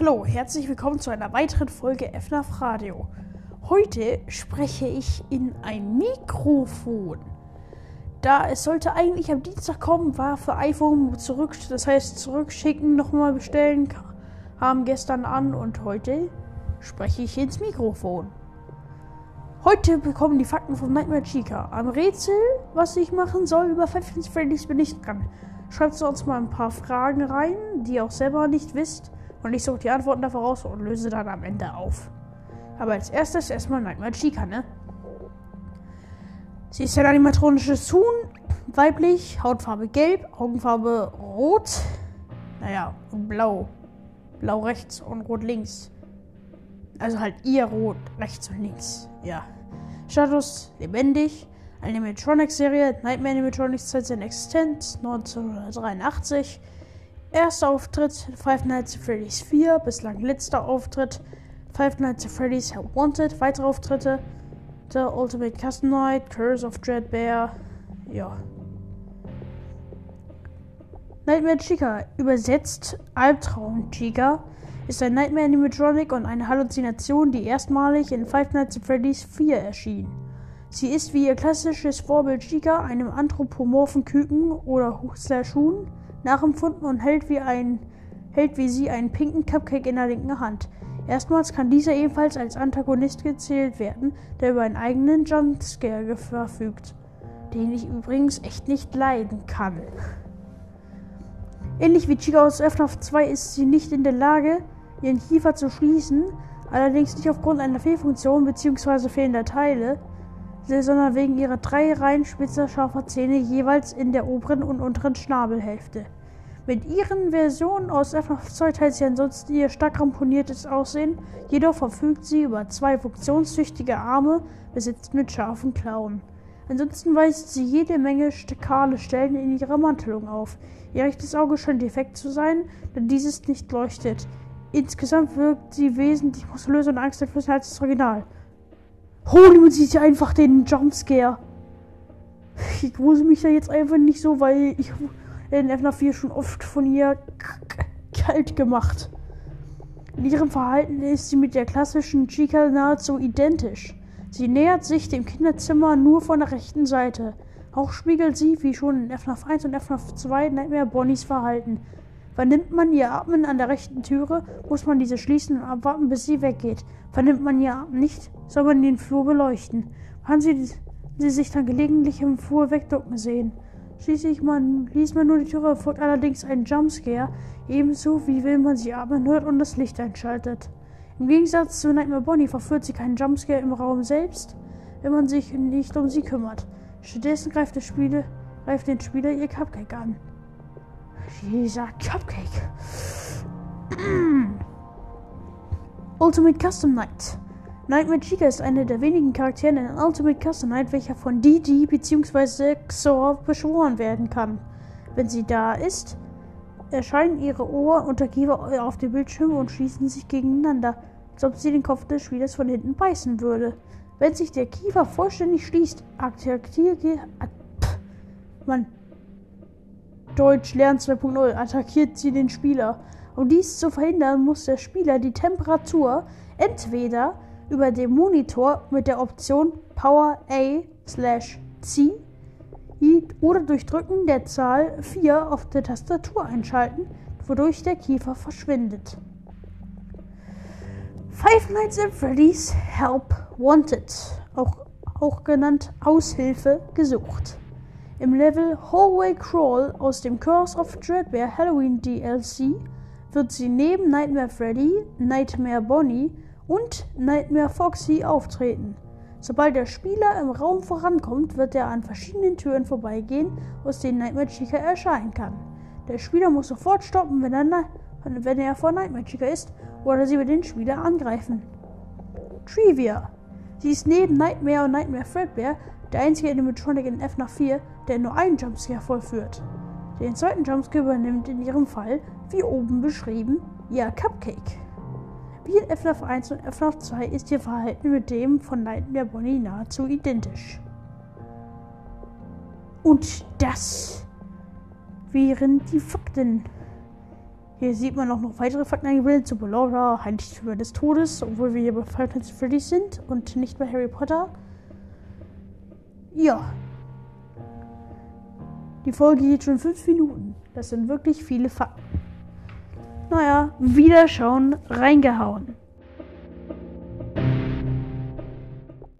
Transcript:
Hallo, herzlich willkommen zu einer weiteren Folge FNAF Radio. Heute spreche ich in ein Mikrofon. Da es sollte eigentlich am Dienstag kommen, war für iPhone zurück, das heißt zurückschicken, nochmal bestellen, haben gestern an und heute spreche ich ins Mikrofon. Heute bekommen die Fakten von Nightmare Chica. Am Rätsel, was ich machen soll über Five Nights Freddy's, bin ich dran. Schreibt uns mal ein paar Fragen rein, die ihr auch selber nicht wisst. Und ich suche die Antworten dafür raus und löse dann am Ende auf. Aber als erstes erstmal Nightmare Chica, ne? Sie ist ein animatronisches Huhn, weiblich, Hautfarbe gelb, Augenfarbe rot, naja, und blau. Blau rechts und rot links. Also halt ihr rot rechts und links, ja. Status lebendig. Animatronics-Serie, Nightmare Animatronics seit seiner Existenz, 1983. Erster Auftritt Five Nights at Freddy's 4, bislang letzter Auftritt Five Nights at Freddy's Help Wanted, weitere Auftritte The Ultimate Custom Night, Curse of Dread Bear, ja. Nightmare Chica, übersetzt Albtraum Chica, ist ein Nightmare Animatronic und eine Halluzination, die erstmalig in Five Nights at Freddy's 4 erschien. Sie ist wie ihr klassisches Vorbild Chica einem anthropomorphen Küken oder slash Huhn nachempfunden und hält wie, ein, hält wie sie einen pinken Cupcake in der linken Hand. Erstmals kann dieser ebenfalls als Antagonist gezählt werden, der über einen eigenen Jumpscare verfügt, den ich übrigens echt nicht leiden kann. Ähnlich wie Chica aus FNAF 2 ist sie nicht in der Lage, ihren Kiefer zu schließen, allerdings nicht aufgrund einer Fehlfunktion bzw. fehlender Teile, sondern wegen ihrer drei Reihen spitzer scharfer Zähne jeweils in der oberen und unteren Schnabelhälfte. Mit ihren Versionen aus FNAF 2 teilt sie ansonsten ihr stark ramponiertes Aussehen, jedoch verfügt sie über zwei funktionstüchtige Arme, besitzt mit scharfen Klauen. Ansonsten weist sie jede Menge kahle Stellen in ihrer Mantelung auf. Ihr rechtes Auge scheint defekt zu sein, da dieses nicht leuchtet. Insgesamt wirkt sie wesentlich muskulöser und angsteinflößender als das Original. Man sieht ja einfach den Jumpscare. Ich grusel mich da jetzt einfach nicht so, weil ich in FNAF 4 schon oft von ihr kalt gemacht. In ihrem Verhalten ist sie mit der klassischen Chica nahezu identisch. Sie nähert sich dem Kinderzimmer nur von der rechten Seite. Auch spiegelt sie, wie schon in FNAF 1 und FNAF 2, Nightmare Bonnies Verhalten. Vernimmt man ihr Atmen an der rechten Türe, muss man diese schließen und abwarten, bis sie weggeht. Vernimmt man ihr Atmen nicht, soll man den Flur beleuchten. Kann sie, sie sich dann gelegentlich im Flur wegducken sehen. Schließlich man, liest man nur die Türe, folgt allerdings ein Jumpscare, ebenso wie wenn man sie atmen hört und das Licht einschaltet. Im Gegensatz zu Nightmare Bonnie verführt sie keinen Jumpscare im Raum selbst, wenn man sich nicht um sie kümmert. Stattdessen greift, Spiele, greift den Spieler ihr Cupcake an. Dieser Cupcake. Ultimate Custom Night. Nightmare Chica ist einer der wenigen Charaktere in Ultimate Custom Night, welcher von DD bzw. XOR beschworen werden kann. Wenn sie da ist, erscheinen ihre Ohr und der Kiefer auf dem Bildschirm und schließen sich gegeneinander, als ob sie den Kopf des Spielers von hinten beißen würde. Wenn sich der Kiefer vollständig schließt, attackiert man Deutsch Lernen 2.0 attackiert sie den Spieler. Um dies zu verhindern, muss der Spieler die Temperatur entweder über dem Monitor mit der Option Power A slash C oder durch Drücken der Zahl 4 auf der Tastatur einschalten, wodurch der Kiefer verschwindet. Five Nights at Freddy's Help Wanted, auch, auch genannt Aushilfe gesucht. Im Level Hallway Crawl aus dem Curse of Dreadbear Halloween DLC wird sie neben Nightmare Freddy, Nightmare Bonnie und Nightmare Foxy auftreten. Sobald der Spieler im Raum vorankommt, wird er an verschiedenen Türen vorbeigehen, aus denen Nightmare Chica erscheinen kann. Der Spieler muss sofort stoppen, wenn er, wenn er vor Nightmare Chica ist, oder sie wird den Spieler angreifen. Trivia. Sie ist neben Nightmare und Nightmare Fredbear der einzige Animatronic in FNAF 4, der nur einen Jumpscare vollführt. Den zweiten Jumpscare übernimmt in ihrem Fall, wie oben beschrieben, ihr Cupcake. Wie in FNAF 1 und FNAF 2 ist ihr Verhalten mit dem von Nightmare Bonnie nahezu identisch. Und das wären die Fakten. Hier sieht man auch noch weitere Fakten eingebildet zu Laura, Heiligtümer des Todes, obwohl wir hier bei at Freddy's sind und nicht bei Harry Potter. Ja. Die Folge geht schon fünf Minuten. Das sind wirklich viele Fakten. Naja, Wiederschauen, reingehauen.